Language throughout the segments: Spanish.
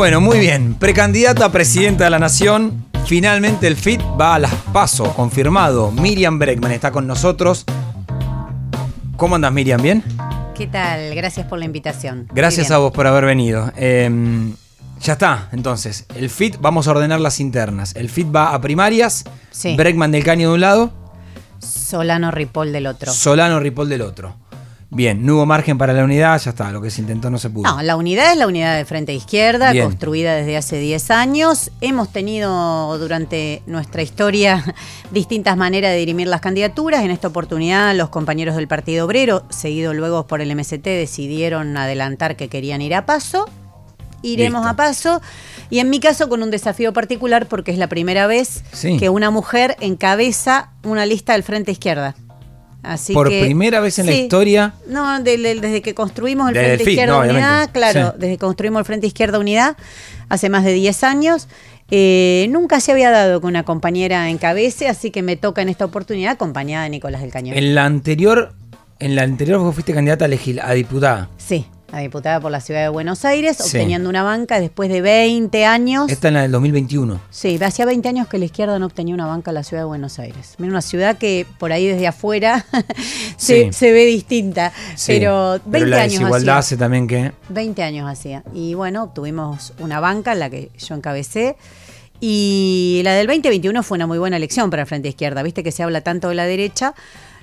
Bueno, muy bien. Precandidata a presidenta de la Nación. Finalmente el FIT va a las PASO, confirmado. Miriam Breckman está con nosotros. ¿Cómo andas, Miriam? ¿Bien? ¿Qué tal? Gracias por la invitación. Gracias a vos por haber venido. Eh, ya está, entonces. El FIT, vamos a ordenar las internas. El FIT va a primarias. Sí. Breckman del Caño de un lado. Solano Ripoll del otro. Solano Ripoll del otro. Bien, no hubo margen para la unidad, ya está, lo que se intentó no se pudo. No, la unidad es la unidad de Frente Izquierda, Bien. construida desde hace 10 años. Hemos tenido durante nuestra historia distintas maneras de dirimir las candidaturas. En esta oportunidad, los compañeros del Partido Obrero, seguido luego por el MST, decidieron adelantar que querían ir a paso. Iremos Listo. a paso. Y en mi caso, con un desafío particular, porque es la primera vez Sí. que una mujer encabeza una lista del Frente Izquierda. Así Por que- primera vez en la historia. No, de- de- desde que construimos el Frente el FIT, Izquierda no, Unidad, obviamente. claro, Sí. desde que construimos el Frente Izquierda Unidad, hace más de 10 años, eh, nunca se había dado que una compañera encabece, así que me toca en esta oportunidad acompañada de Nicolás del Cañón. En la anterior, en la anterior vos fuiste candidata a, legis- a diputada. Sí, a diputada por la ciudad de Buenos Aires, Sí. obteniendo una banca después de 20 años. Esta en la del 2021. Sí, hacía 20 años que la izquierda no obtenía una banca en la ciudad de Buenos Aires. Mira, una ciudad que por ahí desde afuera se, Sí. se ve distinta, Sí, pero 20 pero la años desigualdad hace también que. 20 años hacía. Y bueno, obtuvimos una banca en la que yo encabecé. Y la del 2021 fue una muy buena elección para el Frente Izquierda. Viste que se habla tanto de la derecha.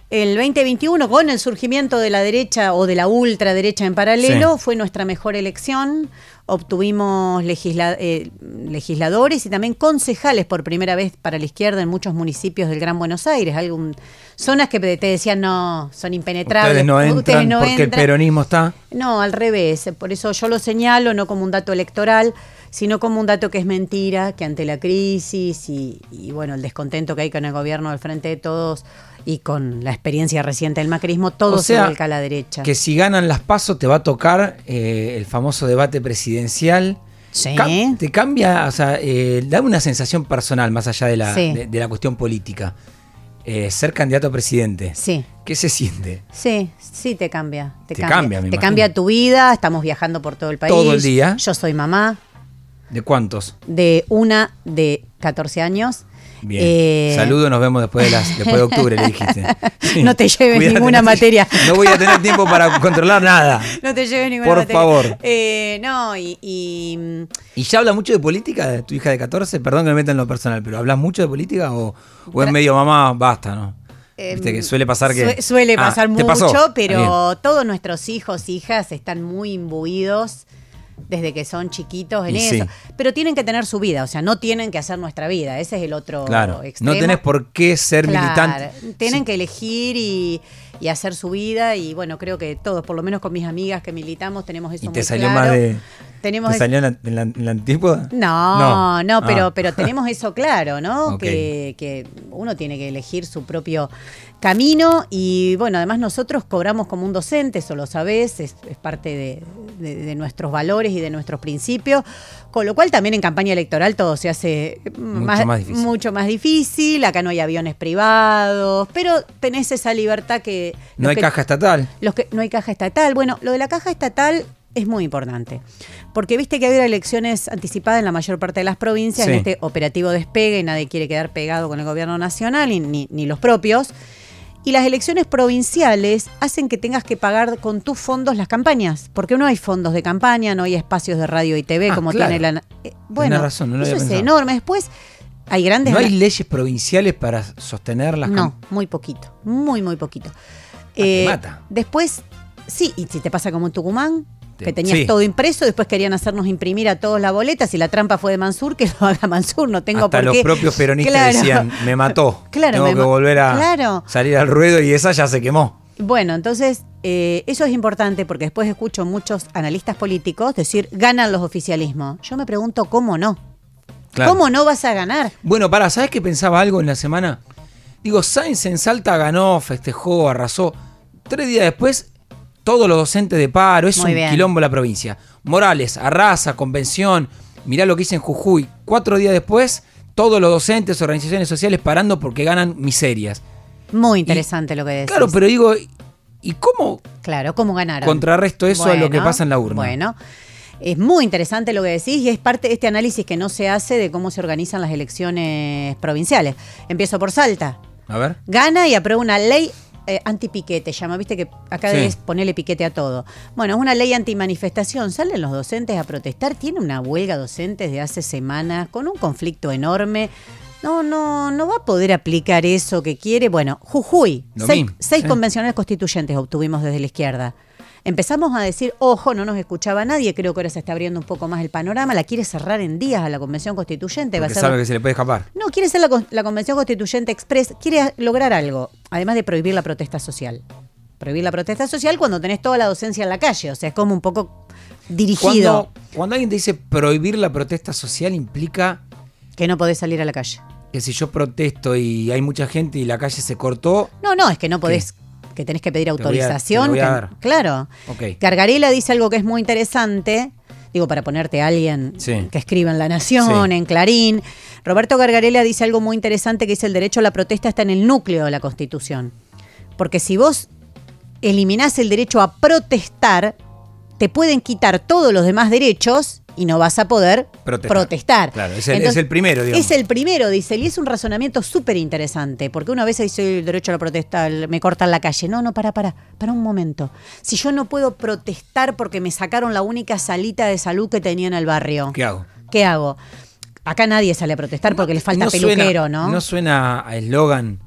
El 2021, con el surgimiento de la derecha o de la ultraderecha en paralelo, Sí. fue nuestra mejor elección. Obtuvimos legisla- eh, legisladores y también concejales por primera vez para la izquierda en muchos municipios del Gran Buenos Aires. Algún, zonas que te decían no, son impenetrables. Ustedes no entran Ustedes no porque el peronismo está. No, al revés. Por eso yo lo señalo no como un dato electoral, sino como un dato que es mentira, que ante la crisis y, y, bueno, el descontento que hay con el gobierno del Frente de Todos y con la experiencia reciente del macrismo, todo O sea, se vuelca a la derecha. Que si ganan las pasos te va a tocar eh, el famoso debate presidencial. Sí. Cam- te cambia, o sea, eh, da una sensación personal más allá de la, Sí. de, de la cuestión política. Eh, ser candidato a presidente. Sí. ¿Qué se siente? Sí, sí te cambia. Te, Te cambia, cambia, me Te imagino. cambia tu vida, estamos viajando por todo el país. Todo el día. Yo soy mamá ¿De cuántos? de una de 14 años. Bien. Eh, Saludo, nos vemos después de, las, después de octubre, le dijiste. Sí. No te lleves ninguna no te- materia. No voy a tener tiempo para controlar nada. No te lleves ninguna Por materia. favor. Eh, no, y, y, ¿Y ya habla mucho de política de tu hija de 14? Perdón que me meta en lo personal, pero ¿hablas mucho de política o, o es medio mamá, basta, no? Em, Viste que suele pasar que. Sue- suele Ah, pasar mucho, Ah, pero todos nuestros hijos, hijas están muy imbuidos desde que son chiquitos en Y eso. sí. Pero tienen que tener su vida, o sea, no tienen que hacer nuestra vida. Ese es el otro. Claro. extremo. No tenés por qué ser Claro, militante. Tienen Sí. que elegir y, y hacer su vida. Y bueno, creo que todos, por lo menos con mis amigas que militamos, tenemos eso ¿Y muy te salió claro. más de. Tenemos ¿Te es- salió en la, en la- en la antípoda? No, no, pero, Ah. pero tenemos eso claro, ¿no? Que, que uno tiene que elegir su propio camino y bueno, además nosotros cobramos como un docente, eso lo sabés, es, es parte de, de- de nuestros valores y de nuestros principios, con lo cual también en campaña electoral todo se hace Mucho más difícil. mucho más difícil, acá no hay aviones privados, pero tenés esa libertad que... No hay que- caja estatal. los que no hay caja estatal. Bueno, lo de la caja estatal es muy importante. Porque viste que había elecciones anticipadas en la mayor parte de las provincias, Sí. en este operativo despegue, nadie quiere quedar pegado con el gobierno nacional, y ni, ni los propios. Y las elecciones provinciales hacen que tengas que pagar con tus fondos las campañas, porque no hay fondos de campaña, no hay espacios de radio y TV Ah, como claro. tiene la... eh, bueno, razón, no lo eso había es pensado. enorme. Después hay grandes... ¿No hay leyes provinciales para sostener las No, muy poquito, muy, muy poquito. Ah, te mata. Después, sí, y si te pasa como en Tucumán, que tenías sí. todo impreso, después querían hacernos imprimir a todos la boleta, si la trampa fue de Mansur, que lo haga Mansur, no tengo Hasta por los qué. propios peronistas Claro. decían, me mató. Claro, Tengo me que ma- volver a Claro. salir al ruedo y esa ya se quemó. Bueno, entonces eh, eso es importante porque después escucho muchos analistas políticos decir, ganan los oficialismos. Yo me pregunto, ¿cómo no? Claro. ¿Cómo no vas a ganar? Bueno, para, ¿sabes qué pensaba algo en la semana? Digo, Sainz en Salta ganó, festejó, arrasó. Tres días después, todos los docentes de paro, es Muy un bien. quilombo la provincia. Morales, arrasa, convención, mirá lo que hice en Jujuy. Cuatro días después, todos los docentes, organizaciones sociales parando porque ganan miserias. Muy interesante lo que decís. Claro, pero digo, ¿y cómo Claro, ¿cómo ganaron? contrarresto eso a lo que pasa en la urna? Bueno, Es muy interesante lo que decís y es parte de este análisis que no se hace de cómo se organizan las elecciones provinciales. Empiezo por Salta. A ver. Gana y aprueba una ley eh, antipiquete, llama, viste que acá Sí. debes ponerle piquete a todo. Bueno, es una ley antimanifestación. Salen los docentes a protestar. Tiene una huelga docentes de hace semanas con un conflicto enorme. No, no, no va a poder aplicar eso que quiere. Bueno, Jujuy, Lo seis, seis sí. convencionales constituyentes obtuvimos desde la izquierda. Empezamos a decir, ojo, no nos escuchaba nadie, creo que ahora se está abriendo un poco más el panorama, la quiere cerrar en días a la convención constituyente. va a ser sabe que se le puede escapar. no, quiere ser la, la Convención Constituyente Express, quiere lograr algo, además de prohibir la protesta social. Prohibir la protesta social cuando tenés toda la docencia en la calle, o sea, es como un poco dirigido Cuando, cuando alguien te dice prohibir la protesta social implica que no podés salir a la calle. que si yo protesto y hay mucha gente y la calle se cortó, No, no, es que no podés, que tenés que pedir voy a- autorización. te lo voy a que- dar. claro. ok. Gargarela dice algo que es muy interesante, digo, para ponerte a alguien Sí. que escriba en La Nación, Sí. en Clarín. Roberto Gargarela dice algo muy interesante que dice el derecho a la protesta está en el núcleo de la Constitución. Porque si vos eliminás el derecho a protestar, te pueden quitar todos los demás derechos y no vas a poder Protestar. protestar. Claro, es el- es el primero, digamos. Es el primero, dice y es un razonamiento súper interesante, porque una vez dice el derecho a la protesta, el- me cortan la calle. No, no, para, para, para un momento. Si yo no puedo protestar porque me sacaron la única salita de salud que tenía en el barrio, ¿Qué hago? ¿qué hago? Acá nadie sale a protestar porque le falta No peluquero, suena- ¿no? No suena a eslogan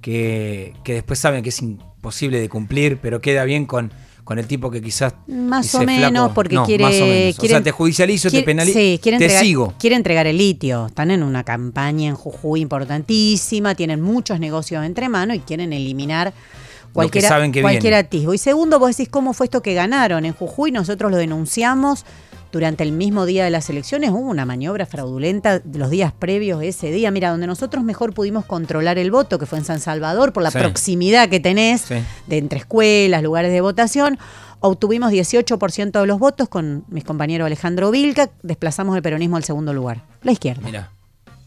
que, que después saben que es imposible de cumplir, pero queda bien con, con el tipo que quizás. Más o menos, "Flaco", porque no, quiere. Más o menos. o quieren- sea, te judicializo, te quiere- penalizo. Sí, quiere te entregar, sigo. quiere entregar el litio. Están en una campaña en Jujuy importantísima, tienen muchos negocios entre manos y quieren eliminar cualquier, que cualquier atisbo. Y segundo, vos decís cómo fue esto que ganaron en Jujuy. Nosotros lo denunciamos durante el mismo día de las elecciones. Hubo una maniobra fraudulenta los días previos ese día. Mira, donde nosotros mejor pudimos controlar el voto, que fue en San Salvador, por la Sí. proximidad que tenés Sí. de entre escuelas, lugares de votación. Obtuvimos 18% de los votos con mis compañeros Alejandro Vilca, desplazamos el peronismo al segundo lugar, la izquierda. Mira.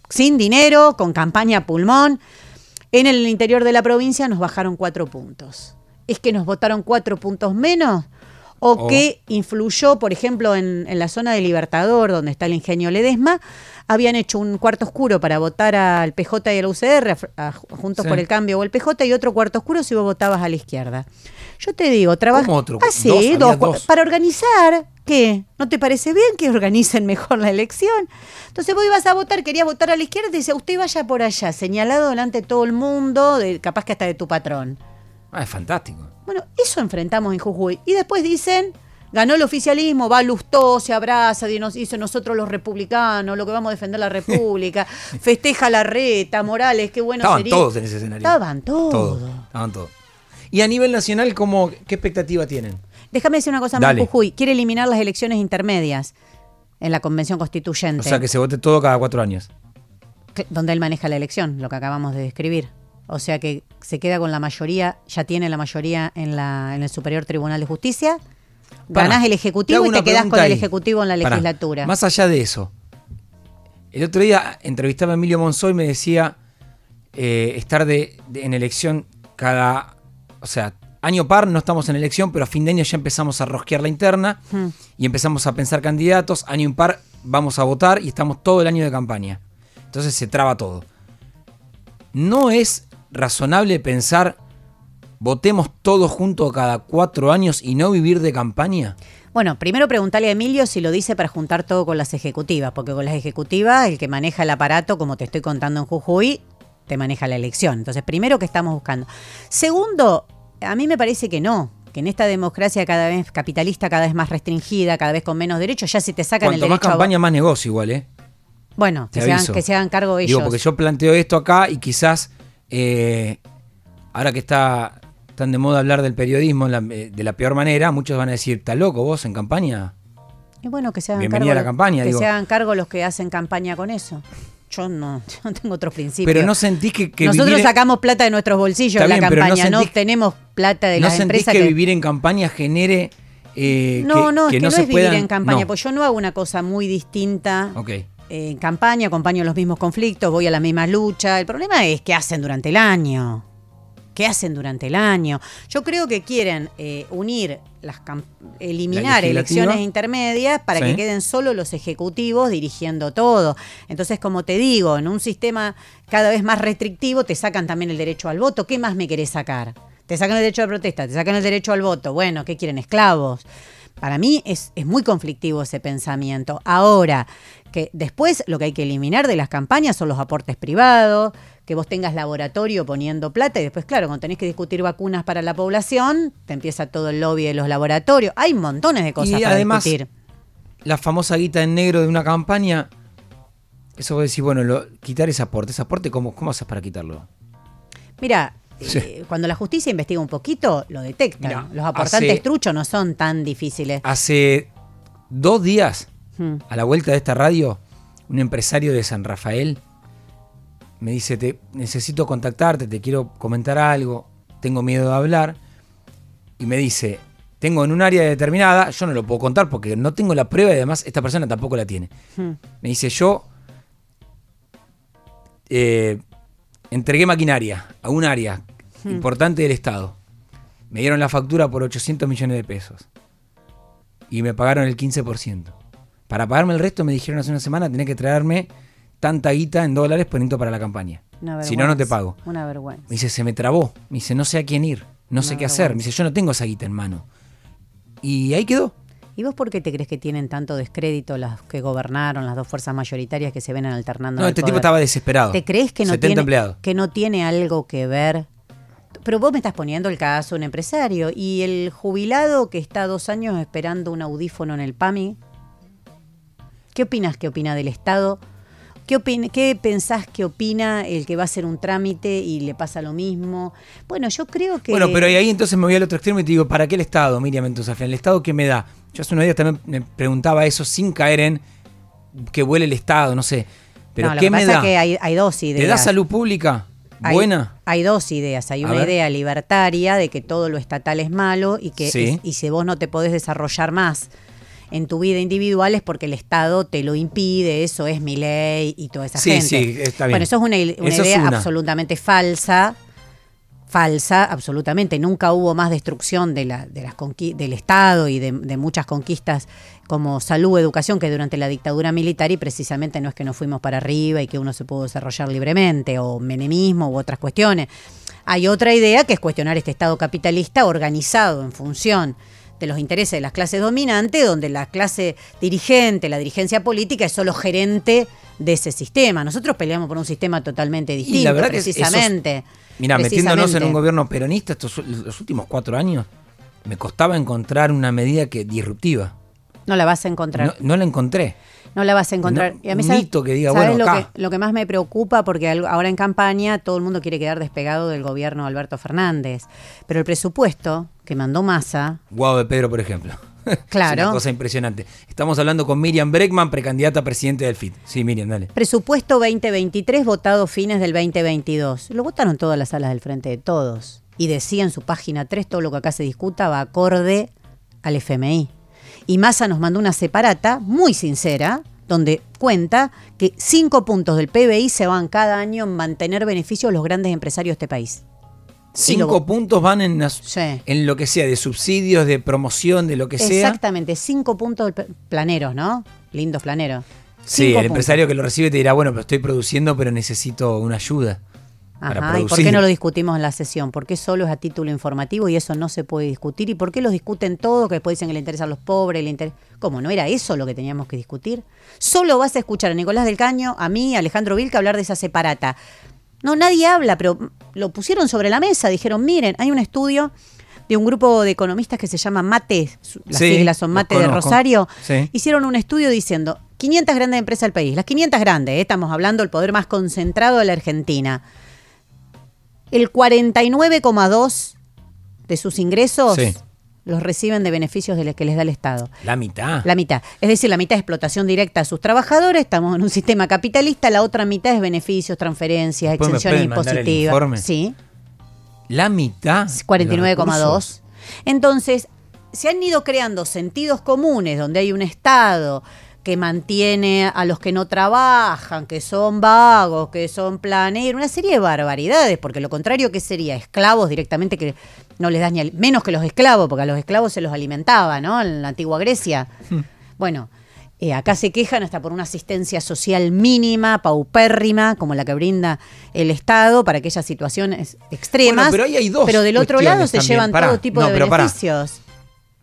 Sin dinero, con campaña pulmón. En el interior de la provincia nos bajaron cuatro puntos. ¿Es que nos votaron cuatro puntos menos? ¿O O- que influyó, por ejemplo, en, en la zona de Libertador, donde está el ingenio Ledesma, habían hecho un cuarto oscuro para votar al PJ y al UCR, a- a Juntos Sí. por el Cambio o el PJ, y otro cuarto oscuro si vos votabas a la izquierda. Yo te digo, trabaja. ¿Cómo otro? Ah, sí, Dos, dos. Para organizar, ¿qué? ¿No te parece bien que organicen mejor la elección? Entonces vos ibas a votar, querías votar a la izquierda y dice, usted vaya por allá, señalado delante de todo el mundo, de- capaz que hasta de tu patrón. Ah, es fantástico. Bueno, eso enfrentamos en Jujuy. Y después dicen, ganó el oficialismo, va Lustó, se abraza, y nos dice nosotros los republicanos, lo que vamos a defender la república, festeja la reta, Morales, qué bueno Estaban sería. todos en ese escenario. Estaban todos. Todos. Estaban todos. Y a nivel nacional, ¿cómo, ¿qué expectativa tienen? Déjame decir una cosa más, Jujuy. Quiere eliminar las elecciones intermedias en la convención constituyente. O sea, que se vote todo cada cuatro años. donde él maneja la elección, lo que acabamos de describir. O sea que se queda con la mayoría, ya tiene la mayoría en, la, en el Superior Tribunal de Justicia. Pará, Ganás el Ejecutivo y te quedás con el. Ejecutivo en la Pará, legislatura. Más allá de eso, el otro día entrevistaba a Emilio Monzó y me decía eh, estar de, de- en elección cada. O sea, año par no estamos en elección, pero a fin de año ya empezamos a rosquear la interna Hmm. y empezamos a pensar candidatos. Año impar vamos a votar y estamos todo el año de campaña. Entonces se traba todo. ¿No es razonable pensar votemos todos juntos cada cuatro años y no vivir de campaña? Bueno, primero preguntarle a Emilio si lo dice para juntar todo con las ejecutivas, porque con las ejecutivas el que maneja el aparato, como te estoy contando en Jujuy, te maneja la elección. Entonces, primero, ¿qué estamos buscando? Segundo, a mí me parece que no, que en esta democracia cada vez capitalista, cada vez más restringida, cada vez con menos derechos, ya si te sacan Cuanto el más derecho a vo- campaña, más negocio igual, ¿eh? Bueno, que se, hagan, que se hagan cargo ellos. Digo, porque yo planteo esto acá y quizás, eh, ahora que está tan de moda hablar del periodismo la- eh, de la peor manera, muchos van a decir, ¿estás loco vos en campaña? Y bueno, que se hagan Bienvenida cargo, a la campaña, que digo. se hagan cargo los que hacen campaña con eso. Yo no, yo no tengo otro principio. Pero no sentís que, que Nosotros vivir, sacamos plata de nuestros bolsillos Está en la no campaña, no, obtenemos plata de ¿no las empresas que, que, vivir en campaña genere eh, No, que, no, es que no, se es vivir puedan- en campaña, No. pues yo no hago una cosa muy distinta. Ok. En campaña acompaño los mismos conflictos, voy a la misma lucha. El problema es qué hacen durante el año. ¿Qué hacen durante el año? Yo creo que quieren eh, unir las eliminar elecciones intermedias para que queden solo los ejecutivos dirigiendo todo. Entonces, como te digo, en un sistema cada vez más restrictivo te sacan también el derecho al voto. ¿Qué más me querés sacar? Te sacan el derecho de protesta, te sacan el derecho al voto. Bueno, ¿qué quieren? Esclavos. Para mí es, es muy conflictivo ese pensamiento. Ahora, que después lo que hay que eliminar de las campañas son los aportes privados, que vos tengas laboratorio poniendo plata y después, claro, cuando tenés que discutir vacunas para la población, te empieza todo el lobby de los laboratorios. Hay montones de cosas y para además, discutir. La famosa guita en negro de una campaña, eso vos decís, bueno, lo, quitar ese aporte, ese aporte, ¿cómo, cómo haces para quitarlo? Mira, cuando la justicia investiga un poquito, lo detecta. Los aportantes truchos no son tan difíciles. Hace dos días, hmm. a la vuelta de esta radio, un empresario de San Rafael me dice, te, necesito contactarte, te quiero comentar algo, tengo miedo de hablar. Y me dice, tengo en un área determinada, yo no lo puedo contar porque no tengo la prueba y además esta persona tampoco la tiene. Hmm. Me dice, yo eh, entregué maquinaria a un área hmm. importante del Estado. Me dieron la factura por 800 millones de pesos. Y me pagaron el 15%. Para pagarme el resto me dijeron hace una semana, tenés que traerme tanta guita en dólares poniendo para la campaña. Si no, no te pago. Una vergüenza. Me dice, se me trabó. Me dice, no sé a quién ir, no sé qué hacer. Me dice, yo no tengo esa guita en mano. Y ahí quedó. ¿Y vos por qué te crees que tienen tanto descrédito las que gobernaron, las dos fuerzas mayoritarias que se ven alternando? No, este tipo estaba desesperado. ¿Te crees que no, tiene, que no tiene algo que ver? Pero vos me estás poniendo el caso, un empresario, y el jubilado que está dos años esperando un audífono en el PAMI, ¿qué opinas que opina del Estado? ¿Qué, ¿Qué pensás que opina el que va a hacer un trámite y le pasa lo mismo? Bueno, yo creo que... Bueno, pero ahí entonces me voy al otro extremo y te digo, ¿para qué el Estado, Miriam entonces ¿El Estado qué me da? Yo hace unos días también me preguntaba eso sin caer en que huele el Estado, no sé. Pero ¿qué me da? que hay, dos ideas. ¿Te da salud pública? ¿Buena? Hay, dos ideas. Hay una idea libertaria de que todo lo estatal es malo y que y si vos no te podés desarrollar más en tu vida individual es porque el Estado te lo impide, eso es mi ley y toda esa gente. Sí, está bien. Bueno, eso es una, idea absolutamente falsa. Falsa, absolutamente. Nunca hubo más destrucción de la, de las del Estado y de, muchas conquistas como salud, educación, que durante la dictadura militar y precisamente no es que nos fuimos para arriba y que uno se pudo desarrollar libremente, o menemismo u otras cuestiones. Hay otra idea que es cuestionar este Estado capitalista organizado en función de los intereses de las clases dominantes, donde la clase dirigente, la dirigencia política es solo gerente de ese sistema. Nosotros peleamos por un sistema totalmente distinto, precisamente. mira, metiéndonos en un gobierno peronista estos los últimos cuatro años, me costaba encontrar una medida que disruptiva. No la vas a encontrar. no la encontré no la vas a encontrar. y a mí, mito que diga, bueno, lo, Que, lo que más me preocupa, porque ahora en campaña todo el mundo quiere quedar despegado del gobierno de Alberto Fernández, pero el presupuesto que mandó Massa... Guau de Pedro, por ejemplo. Claro. es una cosa impresionante. Estamos hablando con Miriam Breckman, precandidata a presidente del FIT. Sí, Miriam, dale. Presupuesto 2023, votado fines del 2022. Lo votaron todas las salas del frente de todos. Y decía en su página 3 todo lo que acá se discuta va acorde al FMI. Y Massa nos mandó una separata muy sincera, donde cuenta que cinco puntos del PBI se van cada año en mantener beneficios a los grandes empresarios de este país. Cinco puntos van en, en lo que sea, de subsidios, de promoción, de lo que sea. Exactamente, cinco puntos planeros, ¿no? Lindos planeros. Sí, el empresario que lo recibe te dirá, bueno, pero estoy produciendo, pero necesito una ayuda. ¿Y por qué no lo discutimos en la sesión? ¿Por qué solo es a título informativo y eso no se puede discutir? ¿Y por qué lo discuten todos, que después dicen que le interesan a los pobres? Le ¿Cómo? ¿No era eso lo que teníamos que discutir? Solo vas a escuchar a Nicolás del Caño, a mí, a Alejandro Vilca hablar de esa separata. No, nadie habla, pero lo pusieron sobre la mesa. Dijeron, miren, hay un estudio de un grupo de economistas que se llama MATE, las siglas son MATE de Rosario, hicieron un estudio diciendo 500 grandes empresas del país, las 500 grandes, ¿eh? estamos hablando del poder más concentrado de la Argentina el 49,2 de sus ingresos los reciben de beneficios de los que les da el Estado. La mitad. La mitad. Es decir, la mitad es explotación directa a sus trabajadores, estamos en un sistema capitalista, la otra mitad es beneficios, transferencias, exenciones impositivas. Sí. La mitad. 49,2. Entonces, se han ido creando sentidos comunes donde hay un Estado que mantiene a los que no trabajan, que son vagos, que son planeros, una serie de barbaridades, porque lo contrario que sería esclavos directamente que no les das ni al- menos que los esclavos, porque a los esclavos se los alimentaba, ¿no? En la antigua Grecia. Bueno, eh, acá se quejan hasta por una asistencia social mínima, paupérrima, como la que brinda el Estado para aquellas situaciones extremas. Bueno, pero ahí hay dos Pero del otro lado se también. llevan Pará, todo tipo no, de pará. beneficios.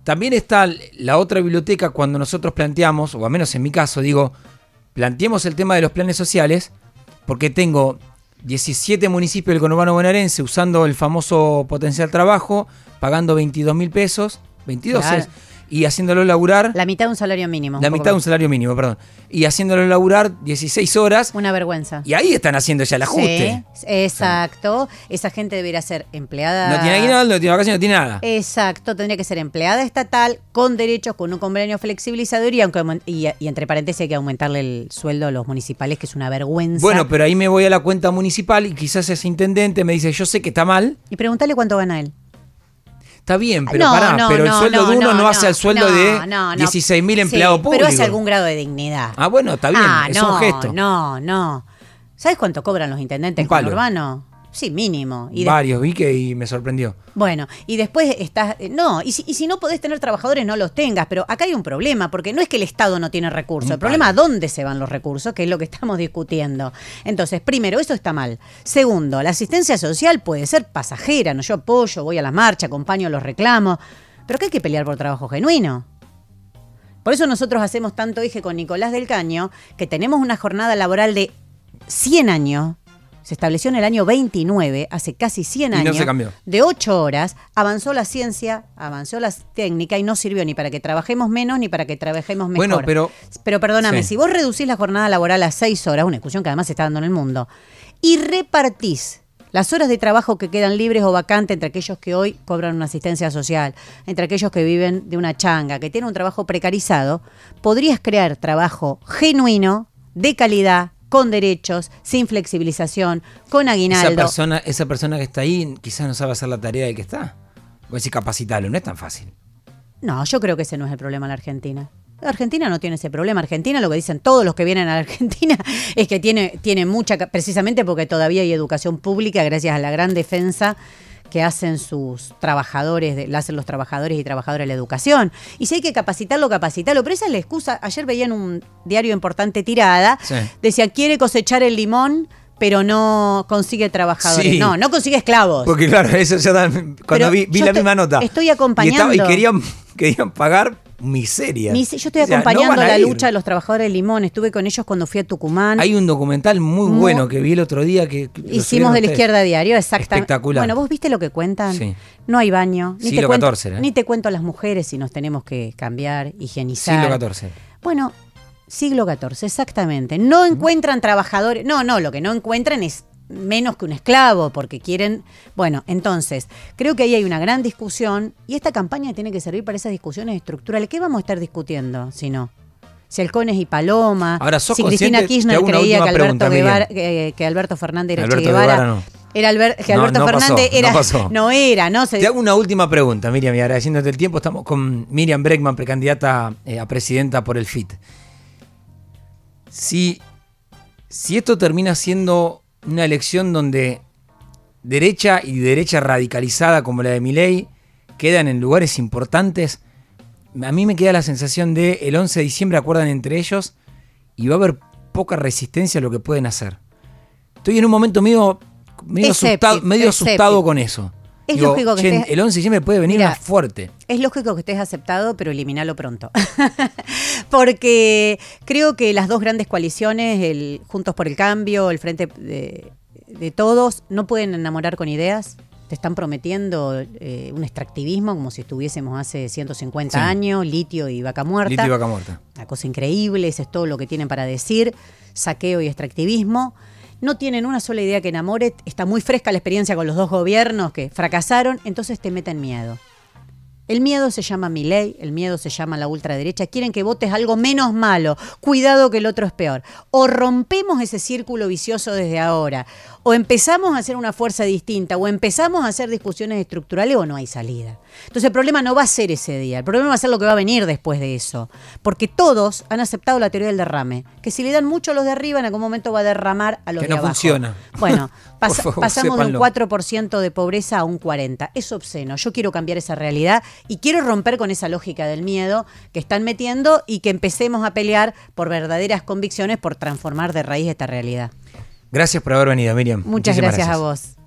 También está la otra biblioteca cuando nosotros planteamos, o al menos en mi caso, digo, planteemos el tema de los planes sociales, porque tengo 17 municipios del conurbano bonaerense usando el famoso potencial trabajo, pagando 22 mil pesos, 22 Claro. es, y haciéndolo laburar, La mitad de un salario mínimo. la mitad de un salario mínimo, perdón, y haciéndolo laburar 16 horas, Una vergüenza. y ahí están haciendo ya el ajuste. Sí, exacto. Esa gente debería ser empleada. No tiene aguinaldo, no tiene vacaciones, no tiene nada. Exacto, tendría que ser empleada estatal con derechos, con un convenio flexibilizador y, aunque, y, y entre paréntesis hay que aumentarle el sueldo a los municipales, que es una vergüenza. Bueno, pero ahí me voy a la cuenta municipal y quizás ese intendente me dice, yo sé que está mal, Y preguntarle cuánto gana él. Está bien, pero No, pará, no, pero el sueldo de uno no, hace el sueldo de no, no. 16 mil Sí, empleados públicos. Pero hace algún grado de dignidad. Ah, bueno, está bien, Ah, es no, un gesto. No, no. ¿Sabes cuánto cobran los intendentes Un palo. Sí, mínimo. Y Varios, vi que y me sorprendió. Bueno, y después estás. eh, No, y si, y si no podés tener trabajadores, no los tengas. Pero acá hay un problema, porque no es que el Estado no tiene recursos. El problema es dónde se van los recursos, que es lo que estamos discutiendo. Entonces, primero, eso está mal. Segundo, la asistencia social puede ser pasajera. ¿no? Yo apoyo, voy a la marcha, acompaño los reclamos. Pero acá hay que pelear por trabajo genuino. Por eso nosotros hacemos tanto eje con Nicolás del Caño, que tenemos una jornada laboral de 100 años. Se estableció en el año 29, hace casi 100 Y no años. se cambió. De 8 horas, avanzó la ciencia, avanzó la técnica y no sirvió ni para que trabajemos menos ni para que trabajemos mejor. Bueno, pero- Pero perdóname, Sí. si vos reducís la jornada laboral a 6 horas, una discusión que además se está dando en el mundo, y repartís las horas de trabajo que quedan libres o vacantes entre aquellos que hoy cobran una asistencia social, entre aquellos que viven de una changa, que tienen un trabajo precarizado, podrías crear trabajo genuino, de calidad, con derechos, sin flexibilización, con Esa aguinaldo. persona, esa persona que está ahí quizás no sabe hacer la tarea del que está. Voy a decir capacitarlo, no es tan fácil. No, yo creo que ese no es el problema en la Argentina. La Argentina no tiene ese problema. Argentina, lo que dicen todos los que vienen a la Argentina, es que tiene, tiene mucha, precisamente porque todavía hay educación pública, gracias a la gran defensa que hacen sus trabajadores, la hacen los trabajadores y trabajadoras de la educación. Y si hay que capacitarlo, capacitarlo. Pero esa es la excusa. Ayer veía en un diario importante tirada, Sí. decía, quiere cosechar el limón, pero no consigue trabajadores. Sí. No, no consigue esclavos. Porque claro, eso ya cuando Pero vi, la misma nota. estoy Y, acompañando. estaba- y querían, querían pagar miseria. Ni si- yo estoy O sea, no acompañando van a la ir. lucha de los trabajadores de Limón. Estuve con ellos cuando fui a Tucumán. Hay un documental muy, Muy- bueno que vi el otro día que Hicimos de la izquierda diario, exactamente. Espectacular. Bueno, vos viste lo que cuentan. Sí. No hay baño. Ni Siglo te cuento, XIV, ¿eh? Ni te cuento a las mujeres si nos tenemos que cambiar, higienizar. Siglo XIV. Bueno, siglo XIV, exactamente. No encuentran trabajadores. No, no, lo que no encuentran es menos que un esclavo, porque quieren. Bueno, entonces, creo que ahí hay una gran discusión y esta campaña tiene que servir para esas discusiones estructurales. ¿Qué vamos a estar discutiendo si no? Si Halcones y Paloma, Ahora, ¿sos si Cristina Kirchner creía que Alberto, pregunta, Guevara- Miriam. que, que Alberto Fernández era Alberto Che Guevara. Guevara no. Era que No, Alberto no pasó, Fernández era, pasó. no era, ¿no? Se- Te hago una última pregunta, Miriam, y agradeciéndote el tiempo. Estamos con Miriam Bregman, precandidata eh, a presidenta por el FIT. Si, si esto termina siendo una elección donde derecha y derecha radicalizada como la de Milei quedan en lugares importantes, a mí me queda la sensación de el 11 de diciembre acuerdan entre ellos y va a haber poca resistencia a lo que pueden hacer. Estoy en un momento medio, medio, asustado, medio asustado con eso. Es lógico que "Che, estés- el 11 de diciembre puede venir más fuerte. Es lógico que estés aceptado, pero eliminalo pronto. Porque creo que las dos grandes coaliciones, el Juntos por el Cambio, el Frente de, de Todos, no pueden enamorar con ideas. Te están prometiendo eh, un extractivismo como si estuviésemos hace 150 Sí. años, litio y vaca muerta. Litio y vaca muerta. Una cosa increíble, eso es todo lo que tienen para decir, saqueo y extractivismo. No tienen una sola idea que enamore, está muy fresca la experiencia con los dos gobiernos que fracasaron, entonces te meten miedo. El miedo se llama mi ley, el miedo se llama la ultraderecha. Quieren que votes algo menos malo. Cuidado que el otro es peor. O rompemos ese círculo vicioso desde ahora, o empezamos a hacer una fuerza distinta, o empezamos a hacer discusiones estructurales, o no hay salida. Entonces el problema no va a ser ese día, el problema va a ser lo que va a venir después de eso. Porque todos han aceptado la teoría del derrame, que si le dan mucho a los de arriba, en algún momento va a derramar a los Que de no abajo. funciona. Bueno, favor, pasamos de un sépanlo. 4% de pobreza a un 40%. Es obsceno. Yo quiero cambiar esa realidad y quiero romper con esa lógica del miedo que están metiendo y que empecemos a pelear por verdaderas convicciones, por transformar de raíz esta realidad. Gracias por haber venido, Miriam. Muchas gracias a vos.